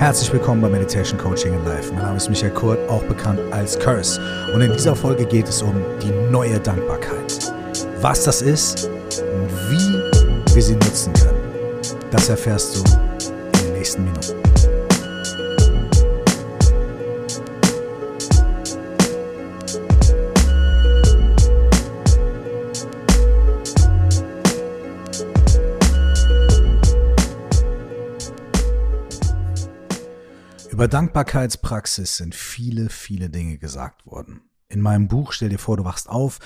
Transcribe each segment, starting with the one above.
Herzlich willkommen bei Meditation Coaching in Life. Mein Name ist Michael Kurt, auch bekannt als Curse. Und in dieser Folge geht es um die neue Dankbarkeit. Was das ist und wie wir sie nutzen können, das erfährst du in den nächsten Minuten. Über Dankbarkeitspraxis sind viele, viele Dinge gesagt worden. In meinem Buch Stell dir vor, du wachst auf,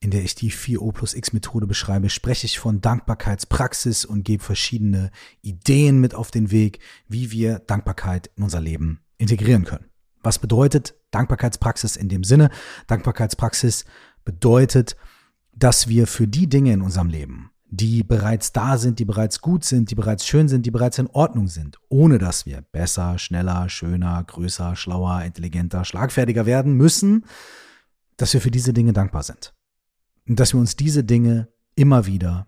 in der ich die 4O plus X Methode beschreibe, spreche ich von Dankbarkeitspraxis und gebe verschiedene Ideen mit auf den Weg, wie wir Dankbarkeit in unser Leben integrieren können. Was bedeutet Dankbarkeitspraxis in dem Sinne? Dankbarkeitspraxis bedeutet, dass wir für die Dinge in unserem Leben, die bereits da sind, die bereits gut sind, die bereits schön sind, die bereits in Ordnung sind, ohne dass wir besser, schneller, schöner, größer, schlauer, intelligenter, schlagfertiger werden müssen, dass wir für diese Dinge dankbar sind. Und dass wir uns diese Dinge immer wieder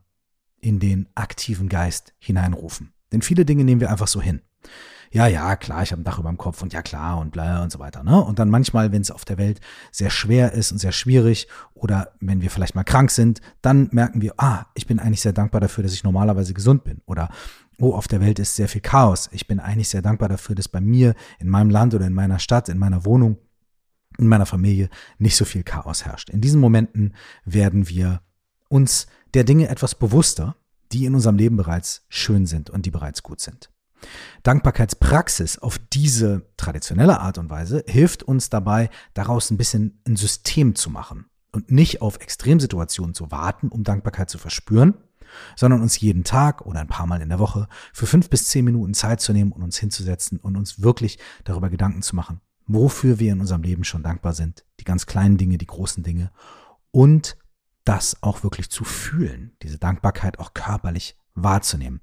in den aktiven Geist hineinrufen. Denn viele Dinge nehmen wir einfach so hin ja, ja, klar, ich habe ein Dach über dem Kopf und ja, klar und bla und so weiter. Ne? Und dann manchmal, wenn es auf der Welt sehr schwer ist und sehr schwierig oder wenn wir vielleicht mal krank sind, dann merken wir, ah, ich bin eigentlich sehr dankbar dafür, dass ich normalerweise gesund bin. Oder, oh, auf der Welt ist sehr viel Chaos. Ich bin eigentlich sehr dankbar dafür, dass bei mir, in meinem Land oder in meiner Stadt, in meiner Wohnung, in meiner Familie nicht so viel Chaos herrscht. In diesen Momenten werden wir uns der Dinge etwas bewusster, die in unserem Leben bereits schön sind und die bereits gut sind. Dankbarkeitspraxis auf diese traditionelle Art und Weise hilft uns dabei, daraus ein bisschen ein System zu machen und nicht auf Extremsituationen zu warten, um Dankbarkeit zu verspüren, sondern uns jeden Tag oder ein paar Mal in der Woche für fünf bis zehn Minuten Zeit zu nehmen und uns hinzusetzen und uns wirklich darüber Gedanken zu machen, wofür wir in unserem Leben schon dankbar sind, die ganz kleinen Dinge, die großen Dinge und das auch wirklich zu fühlen, diese Dankbarkeit auch körperlich wahrzunehmen.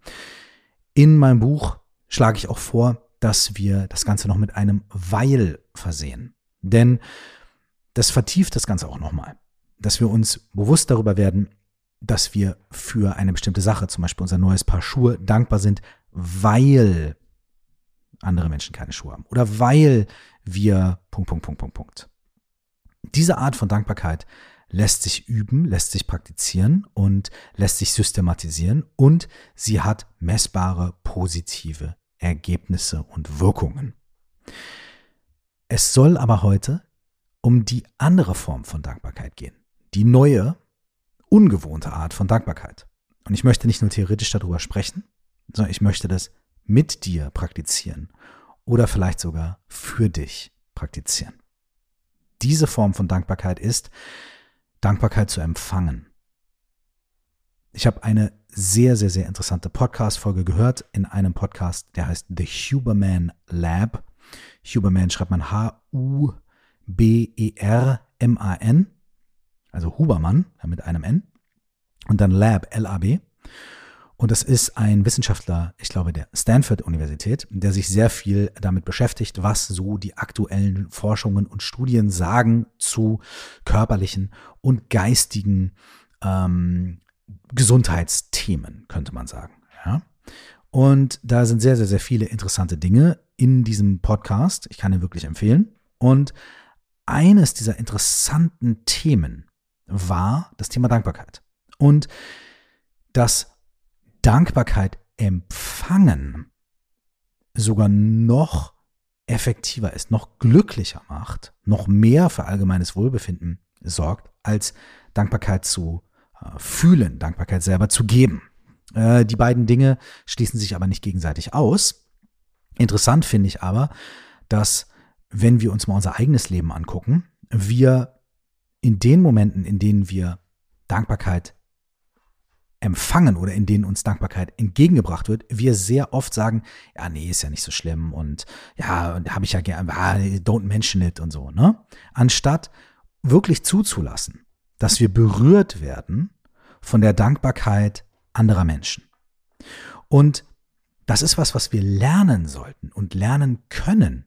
In meinem Buch schlage ich auch vor, dass wir das Ganze noch mit einem Weil versehen. Denn das vertieft das Ganze auch nochmal. Dass wir uns bewusst darüber werden, dass wir für eine bestimmte Sache, zum Beispiel unser neues Paar Schuhe, dankbar sind, weil andere Menschen keine Schuhe haben. Oder weil wir Punkt, Punkt, Punkt, Punkt, Punkt. Diese Art von Dankbarkeit lässt sich üben, lässt sich praktizieren und lässt sich systematisieren und sie hat messbare positive Ergebnisse und Wirkungen. Es soll aber heute um die andere Form von Dankbarkeit gehen, die neue, ungewohnte Art von Dankbarkeit. Und ich möchte nicht nur theoretisch darüber sprechen, sondern ich möchte das mit dir praktizieren oder vielleicht sogar für dich praktizieren. Diese Form von Dankbarkeit ist, Dankbarkeit zu empfangen. Ich habe eine sehr, sehr, sehr interessante Podcast-Folge gehört in einem Podcast, der heißt The Huberman Lab. Huberman schreibt man H-U-B-E-R-M-A-N, also Hubermann mit einem N. Und dann Lab, L-A-B. Und das ist ein Wissenschaftler, ich glaube, der Stanford-Universität, der sich sehr viel damit beschäftigt, was so die aktuellen Forschungen und Studien sagen zu körperlichen und geistigen ähm, Gesundheitsthemen, könnte man sagen. Ja? Und da sind sehr, sehr, sehr viele interessante Dinge in diesem Podcast. Ich kann ihn wirklich empfehlen. Und eines dieser interessanten Themen war das Thema Dankbarkeit. Und das Dankbarkeit empfangen sogar noch effektiver ist, noch glücklicher macht, noch mehr für allgemeines Wohlbefinden sorgt, als Dankbarkeit zu äh, fühlen, Dankbarkeit selber zu geben. Äh, die beiden Dinge schließen sich aber nicht gegenseitig aus. Interessant finde ich aber, dass wenn wir uns mal unser eigenes Leben angucken, wir in den Momenten, in denen wir Dankbarkeit empfangen oder in denen uns Dankbarkeit entgegengebracht wird, wir sehr oft sagen, ja, nee, ist ja nicht so schlimm und ja, habe ich ja gerne, ah, don't mention it und so, ne? Anstatt wirklich zuzulassen, dass wir berührt werden von der Dankbarkeit anderer Menschen. Und das ist was, was wir lernen sollten und lernen können,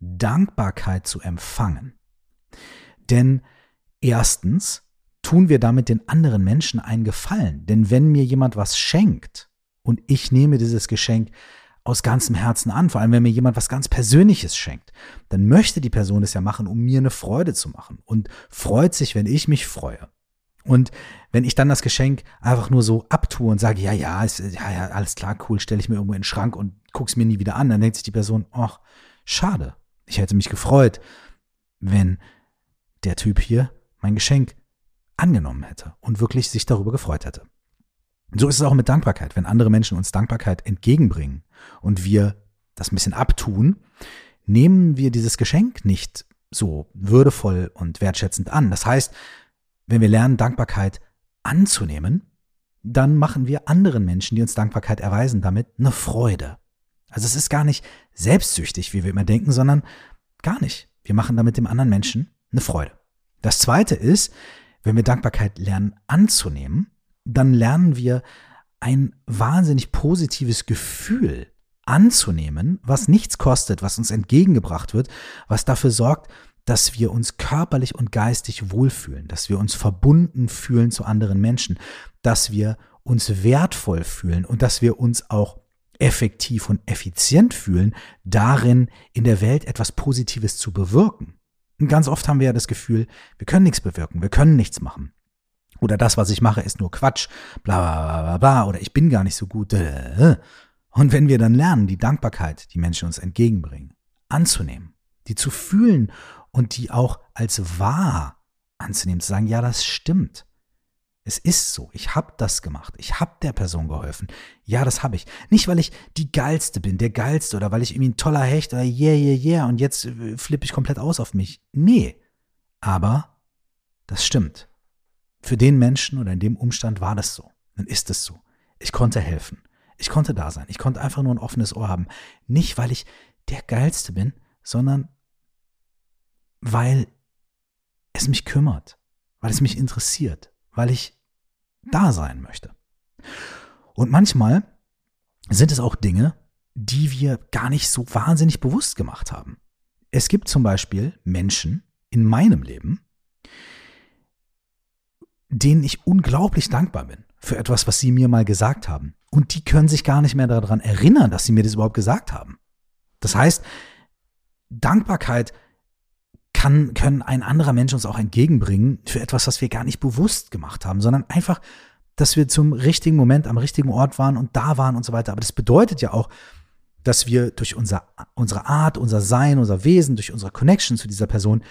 Dankbarkeit zu empfangen. Denn erstens tun wir damit den anderen Menschen einen Gefallen. Denn wenn mir jemand was schenkt und ich nehme dieses Geschenk aus ganzem Herzen an. Vor allem, wenn mir jemand was ganz Persönliches schenkt, dann möchte die Person es ja machen, um mir eine Freude zu machen und freut sich, wenn ich mich freue. Und wenn ich dann das Geschenk einfach nur so abtue und sage, ja, ja, ist, ja, ja, alles klar, cool, stelle ich mir irgendwo in den Schrank und guck's mir nie wieder an, dann denkt sich die Person, ach, schade. Ich hätte mich gefreut, wenn der Typ hier mein Geschenk angenommen hätte und wirklich sich darüber gefreut hätte. So ist es auch mit Dankbarkeit. Wenn andere Menschen uns Dankbarkeit entgegenbringen und wir das ein bisschen abtun, nehmen wir dieses Geschenk nicht so würdevoll und wertschätzend an. Das heißt, wenn wir lernen, Dankbarkeit anzunehmen, dann machen wir anderen Menschen, die uns Dankbarkeit erweisen, damit eine Freude. Also es ist gar nicht selbstsüchtig, wie wir immer denken, sondern gar nicht. Wir machen damit dem anderen Menschen eine Freude. Das zweite ist, wenn wir Dankbarkeit lernen anzunehmen, dann lernen wir ein wahnsinnig positives Gefühl anzunehmen, was nichts kostet, was uns entgegengebracht wird, was dafür sorgt, dass wir uns körperlich und geistig wohlfühlen, dass wir uns verbunden fühlen zu anderen Menschen, dass wir uns wertvoll fühlen und dass wir uns auch effektiv und effizient fühlen, darin in der Welt etwas Positives zu bewirken. Und ganz oft haben wir ja das Gefühl, wir können nichts bewirken, wir können nichts machen. Oder das, was ich mache, ist nur Quatsch, bla bla bla bla, oder ich bin gar nicht so gut. Und wenn wir dann lernen, die Dankbarkeit, die Menschen uns entgegenbringen, anzunehmen, die zu fühlen und die auch als wahr anzunehmen, zu sagen, ja, das stimmt. Es ist so, ich habe das gemacht, ich habe der Person geholfen. Ja, das habe ich. Nicht, weil ich die Geilste bin, der Geilste oder weil ich irgendwie ein toller Hecht oder yeah, yeah, yeah und jetzt äh, flippe ich komplett aus auf mich. Nee, aber das stimmt. Für den Menschen oder in dem Umstand war das so. Dann ist es so. Ich konnte helfen. Ich konnte da sein. Ich konnte einfach nur ein offenes Ohr haben. Nicht, weil ich der Geilste bin, sondern weil es mich kümmert, weil es mich interessiert, weil ich da sein möchte. Und manchmal sind es auch Dinge, die wir gar nicht so wahnsinnig bewusst gemacht haben. Es gibt zum Beispiel Menschen in meinem Leben, denen ich unglaublich dankbar bin für etwas, was sie mir mal gesagt haben. Und die können sich gar nicht mehr daran erinnern, dass sie mir das überhaupt gesagt haben. Das heißt, Dankbarkeit kann, können ein anderer Mensch uns auch entgegenbringen für etwas, was wir gar nicht bewusst gemacht haben, sondern einfach, dass wir zum richtigen Moment am richtigen Ort waren und da waren und so weiter. Aber das bedeutet ja auch, dass wir durch unser, unsere Art, unser Sein, unser Wesen, durch unsere Connection zu dieser Person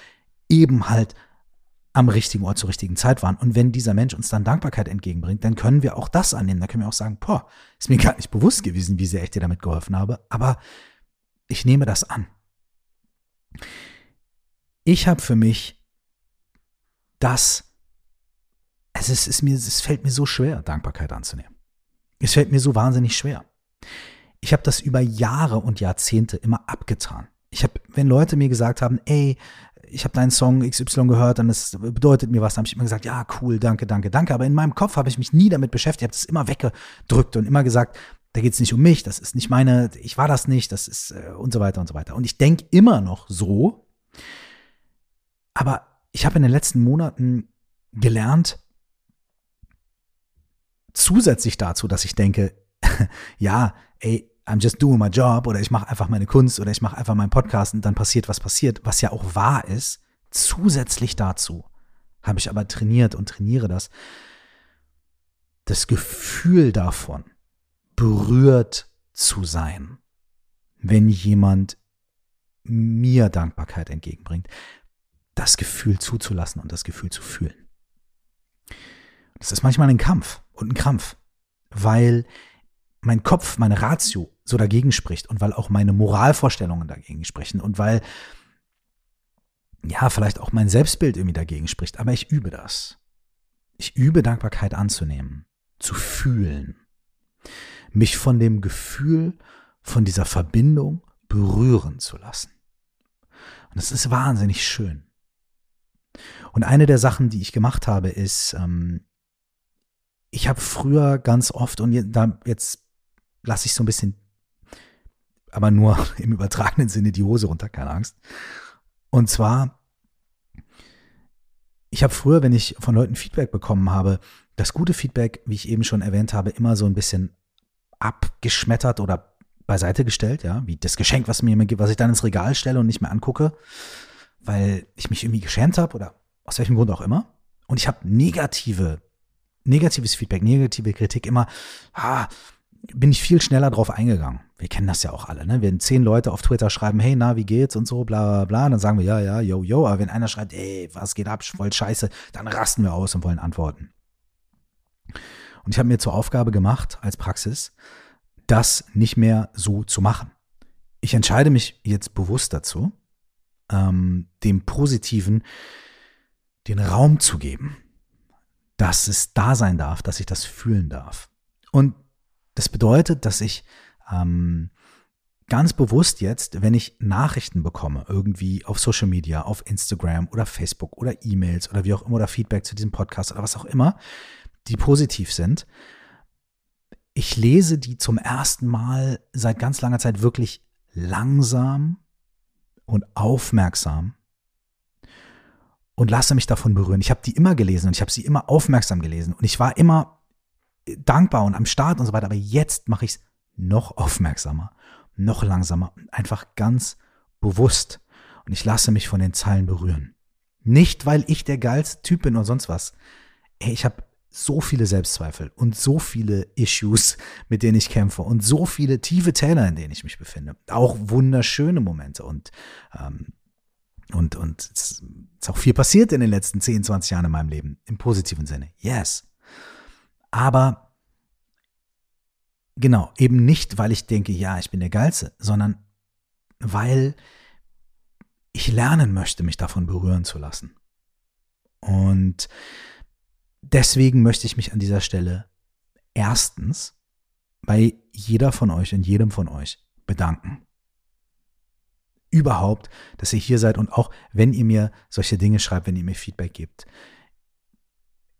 eben halt am richtigen Ort zur richtigen Zeit waren. Und wenn dieser Mensch uns dann Dankbarkeit entgegenbringt, dann können wir auch das annehmen. Da können wir auch sagen, boah, ist mir gar nicht bewusst gewesen, wie sehr ich dir damit geholfen habe, aber ich nehme das an ich habe für mich das, es, ist, mir, es fällt mir so schwer, Dankbarkeit anzunehmen. Es fällt mir so wahnsinnig schwer. Ich habe das über Jahre und Jahrzehnte immer abgetan. Ich habe, wenn Leute mir gesagt haben, ey, ich habe deinen Song XY gehört und es bedeutet mir was, dann habe ich immer gesagt, ja, cool, danke, danke, danke. Aber in meinem Kopf habe ich mich nie damit beschäftigt, habe das immer weggedrückt und immer gesagt, da geht es nicht um mich, das ist nicht meine, ich war das nicht, das ist äh, und so weiter und so weiter. Und ich denke immer noch so, aber ich habe in den letzten Monaten gelernt, zusätzlich dazu, dass ich denke, ja, ey, I'm just doing my job oder ich mache einfach meine Kunst oder ich mache einfach meinen Podcast und dann passiert, was passiert, was ja auch wahr ist. Zusätzlich dazu habe ich aber trainiert und trainiere das. Das Gefühl davon, berührt zu sein, wenn jemand mir Dankbarkeit entgegenbringt, das Gefühl zuzulassen und das Gefühl zu fühlen. Das ist manchmal ein Kampf und ein Krampf, weil mein Kopf, meine Ratio so dagegen spricht und weil auch meine Moralvorstellungen dagegen sprechen und weil ja, vielleicht auch mein Selbstbild irgendwie dagegen spricht, aber ich übe das. Ich übe Dankbarkeit anzunehmen, zu fühlen, mich von dem Gefühl, von dieser Verbindung berühren zu lassen. Und es ist wahnsinnig schön. Und eine der Sachen, die ich gemacht habe, ist, ähm, ich habe früher ganz oft, und jetzt, jetzt lasse ich so ein bisschen, aber nur im übertragenen Sinne die Hose runter, keine Angst. Und zwar, ich habe früher, wenn ich von Leuten Feedback bekommen habe, das gute Feedback, wie ich eben schon erwähnt habe, immer so ein bisschen abgeschmettert oder beiseite gestellt, ja, wie das Geschenk, was mir immer gibt, was ich dann ins Regal stelle und nicht mehr angucke, weil ich mich irgendwie geschämt habe oder aus welchem Grund auch immer. Und ich habe negative, negatives Feedback, negative Kritik immer, ah, bin ich viel schneller drauf eingegangen. Wir kennen das ja auch alle, ne? Wenn zehn Leute auf Twitter schreiben, hey, na, wie geht's und so, bla, bla, bla, dann sagen wir, ja, ja, yo, yo. Aber wenn einer schreibt, ey, was geht ab, voll scheiße, dann rasten wir aus und wollen antworten. Und ich habe mir zur Aufgabe gemacht, als Praxis, das nicht mehr so zu machen. Ich entscheide mich jetzt bewusst dazu, ähm, dem Positiven den Raum zu geben, dass es da sein darf, dass ich das fühlen darf. Und das bedeutet, dass ich ähm, ganz bewusst jetzt, wenn ich Nachrichten bekomme, irgendwie auf Social Media, auf Instagram oder Facebook oder E-Mails oder wie auch immer oder Feedback zu diesem Podcast oder was auch immer, die positiv sind, ich lese die zum ersten Mal seit ganz langer Zeit wirklich langsam und aufmerksam und lasse mich davon berühren. Ich habe die immer gelesen und ich habe sie immer aufmerksam gelesen und ich war immer dankbar und am Start und so weiter, aber jetzt mache ich es noch aufmerksamer, noch langsamer und einfach ganz bewusst und ich lasse mich von den Zeilen berühren. Nicht, weil ich der geilste Typ bin und sonst was. Ey, ich habe so viele Selbstzweifel und so viele Issues, mit denen ich kämpfe und so viele tiefe Täler, in denen ich mich befinde. Auch wunderschöne Momente und ähm, und und es ist auch viel passiert in den letzten 10, 20 Jahren in meinem Leben im positiven Sinne. Yes. Aber genau, eben nicht, weil ich denke, ja, ich bin der Geilste, sondern weil ich lernen möchte, mich davon berühren zu lassen. Und deswegen möchte ich mich an dieser Stelle erstens bei jeder von euch und jedem von euch bedanken. Überhaupt, dass ihr hier seid und auch wenn ihr mir solche Dinge schreibt, wenn ihr mir Feedback gebt.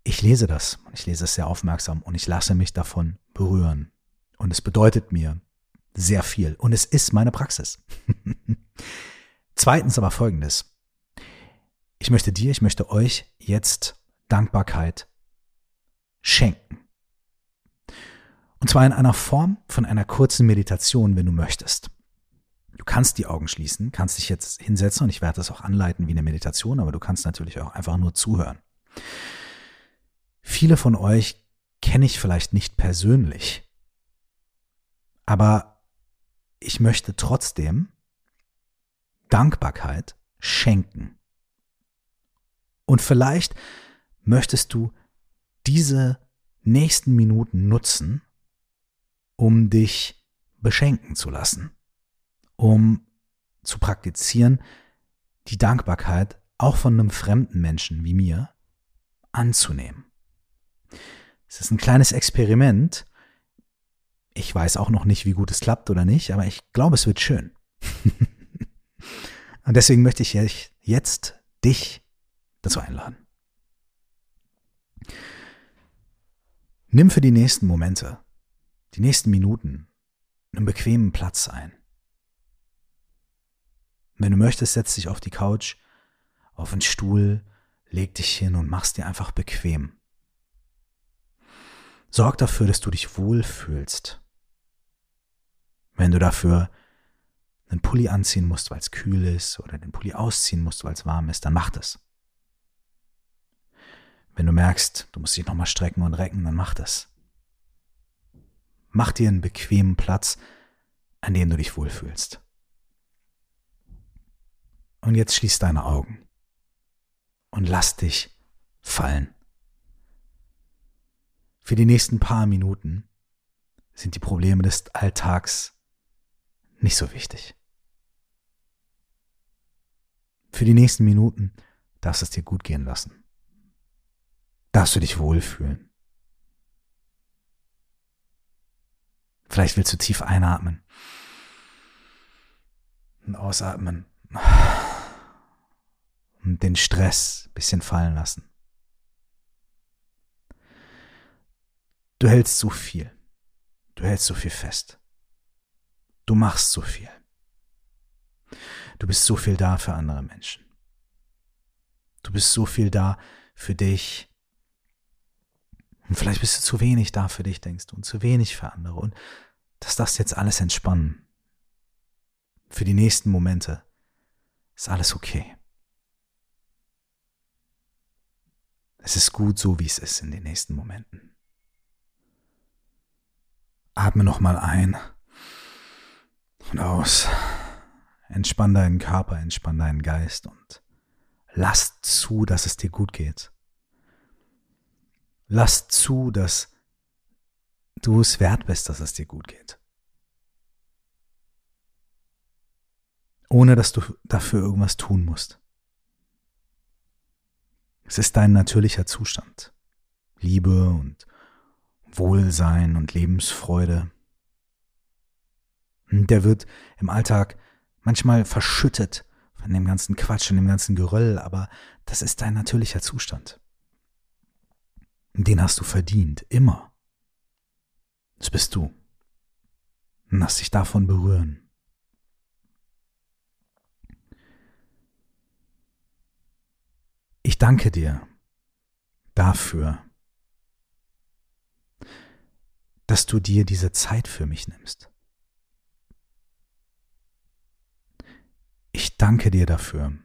Ich lese das und ich lese es sehr aufmerksam und ich lasse mich davon berühren. Und es bedeutet mir sehr viel und es ist meine Praxis. Zweitens aber folgendes. Ich möchte dir, ich möchte euch jetzt Dankbarkeit schenken. Und zwar in einer Form von einer kurzen Meditation, wenn du möchtest. Du kannst die Augen schließen, kannst dich jetzt hinsetzen und ich werde das auch anleiten wie eine Meditation, aber du kannst natürlich auch einfach nur zuhören. Viele von euch kenne ich vielleicht nicht persönlich, aber ich möchte trotzdem Dankbarkeit schenken. Und vielleicht möchtest du diese nächsten Minuten nutzen, um dich beschenken zu lassen, um zu praktizieren, die Dankbarkeit auch von einem fremden Menschen wie mir anzunehmen. Es ist ein kleines Experiment. Ich weiß auch noch nicht, wie gut es klappt oder nicht, aber ich glaube, es wird schön. Und deswegen möchte ich jetzt dich dazu einladen. Nimm für die nächsten Momente, die nächsten Minuten, einen bequemen Platz ein. Wenn du möchtest, setz dich auf die Couch, auf einen Stuhl, leg dich hin und mach's dir einfach bequem. Sorg dafür, dass du dich wohlfühlst. Wenn du dafür einen Pulli anziehen musst, weil es kühl ist, oder den Pulli ausziehen musst, weil es warm ist, dann mach das. Wenn du merkst, du musst dich nochmal strecken und recken, dann mach das. Mach dir einen bequemen Platz, an dem du dich wohlfühlst. Und jetzt schließ deine Augen und lass dich fallen. Für die nächsten paar Minuten sind die Probleme des Alltags nicht so wichtig. Für die nächsten Minuten darfst du es dir gut gehen lassen darfst du dich wohlfühlen. Vielleicht willst du tief einatmen und ausatmen und den Stress ein bisschen fallen lassen. Du hältst so viel. Du hältst so viel fest. Du machst so viel. Du bist so viel da für andere Menschen. Du bist so viel da für dich und vielleicht bist du zu wenig da für dich, denkst du, und zu wenig für andere. Und das darfst jetzt alles entspannen. Für die nächsten Momente ist alles okay. Es ist gut so, wie es ist in den nächsten Momenten. Atme nochmal ein und aus. Entspann deinen Körper, entspann deinen Geist und lass zu, dass es dir gut geht. Lass zu, dass du es wert bist, dass es dir gut geht. Ohne dass du dafür irgendwas tun musst. Es ist dein natürlicher Zustand. Liebe und Wohlsein und Lebensfreude. Der wird im Alltag manchmal verschüttet von dem ganzen Quatsch und dem ganzen Geröll, aber das ist dein natürlicher Zustand. Den hast du verdient, immer. Das bist du. Lass dich davon berühren. Danke dir dafür, dass du dir diese Zeit für mich nimmst. Ich danke dir dafür,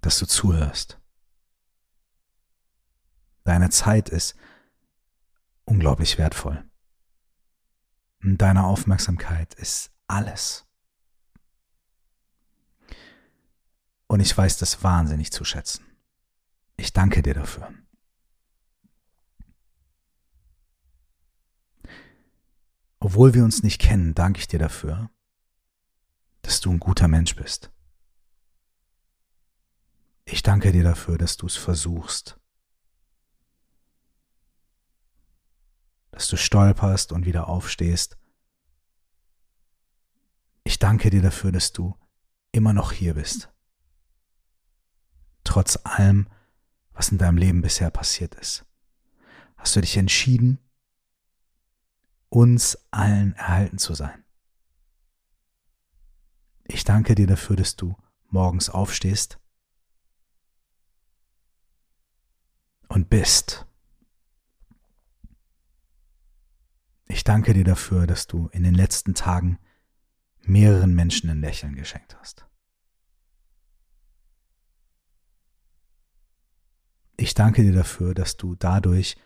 dass du zuhörst. Deine Zeit ist unglaublich wertvoll. Deine Aufmerksamkeit ist alles. Und ich weiß das wahnsinnig zu schätzen. Ich danke dir dafür. Obwohl wir uns nicht kennen, danke ich dir dafür, dass du ein guter Mensch bist. Ich danke dir dafür, dass du es versuchst, dass du stolperst und wieder aufstehst. Ich danke dir dafür, dass du immer noch hier bist. Trotz allem, was in deinem Leben bisher passiert ist, hast du dich entschieden, uns allen erhalten zu sein. Ich danke dir dafür, dass du morgens aufstehst und bist. Ich danke dir dafür, dass du in den letzten Tagen mehreren Menschen ein Lächeln geschenkt hast. Ich danke dir dafür, dass du dadurch,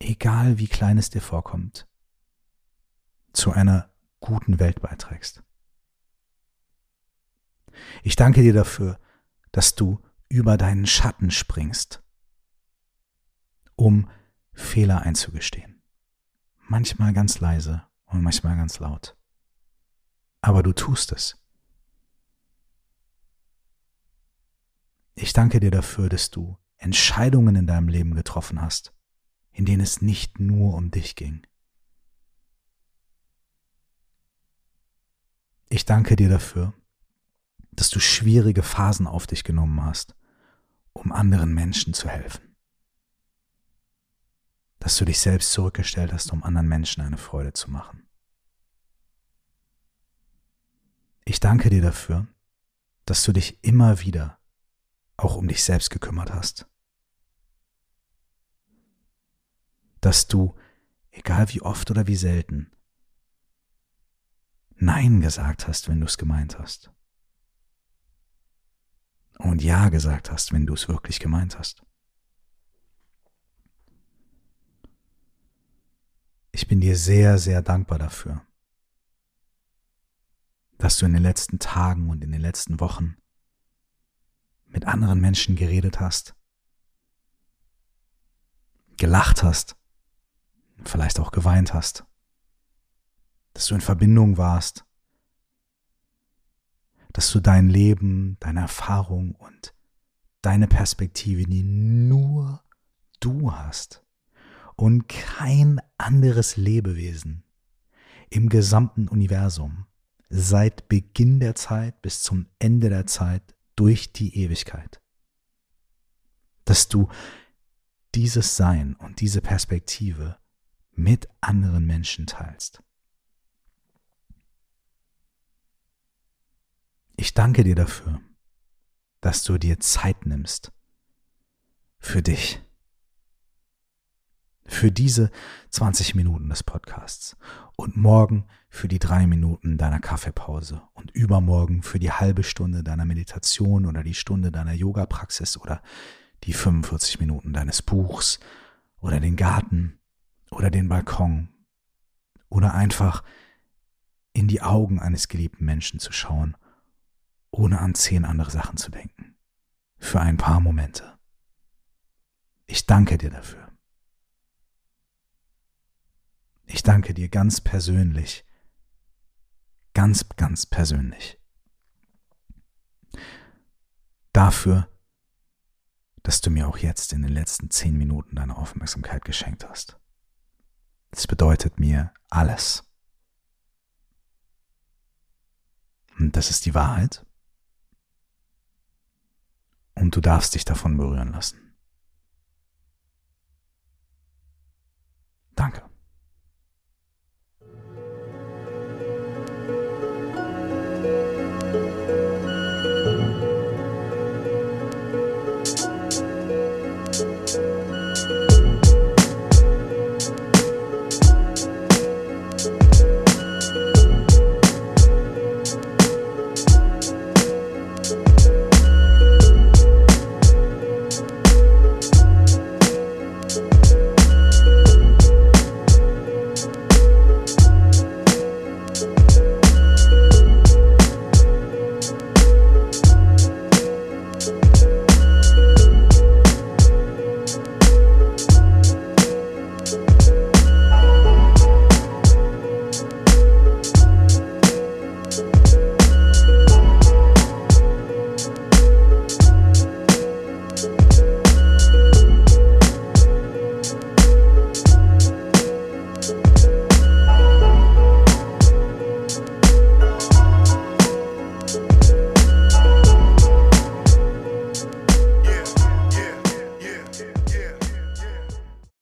egal wie klein es dir vorkommt, zu einer guten Welt beiträgst. Ich danke dir dafür, dass du über deinen Schatten springst, um Fehler einzugestehen. Manchmal ganz leise und manchmal ganz laut. Aber du tust es. Ich danke dir dafür, dass du Entscheidungen in deinem Leben getroffen hast, in denen es nicht nur um dich ging. Ich danke dir dafür, dass du schwierige Phasen auf dich genommen hast, um anderen Menschen zu helfen. Dass du dich selbst zurückgestellt hast, um anderen Menschen eine Freude zu machen. Ich danke dir dafür, dass du dich immer wieder auch um dich selbst gekümmert hast. Dass du, egal wie oft oder wie selten, Nein gesagt hast, wenn du es gemeint hast und Ja gesagt hast, wenn du es wirklich gemeint hast. Ich bin dir sehr, sehr dankbar dafür, dass du in den letzten Tagen und in den letzten Wochen mit anderen Menschen geredet hast, gelacht hast, vielleicht auch geweint hast, dass du in Verbindung warst dass du dein Leben, deine Erfahrung und deine Perspektive, die nur du hast und kein anderes Lebewesen im gesamten Universum seit Beginn der Zeit bis zum Ende der Zeit durch die Ewigkeit. Dass du dieses Sein und diese Perspektive mit anderen Menschen teilst. Ich danke dir dafür, dass du dir Zeit nimmst für dich, Für diese 20 Minuten des Podcasts und morgen für die drei Minuten deiner Kaffeepause und übermorgen für die halbe Stunde deiner Meditation oder die Stunde deiner Yoga-Praxis oder die 45 Minuten deines Buchs oder den Garten oder den Balkon oder einfach in die Augen eines geliebten Menschen zu schauen, ohne an zehn andere Sachen zu denken. Für ein paar Momente. Ich danke dir dafür. Ich danke dir ganz persönlich, ganz, ganz persönlich dafür, dass du mir auch jetzt in den letzten zehn Minuten deine Aufmerksamkeit geschenkt hast. Das bedeutet mir alles. Und das ist die Wahrheit. Und du darfst dich davon berühren lassen.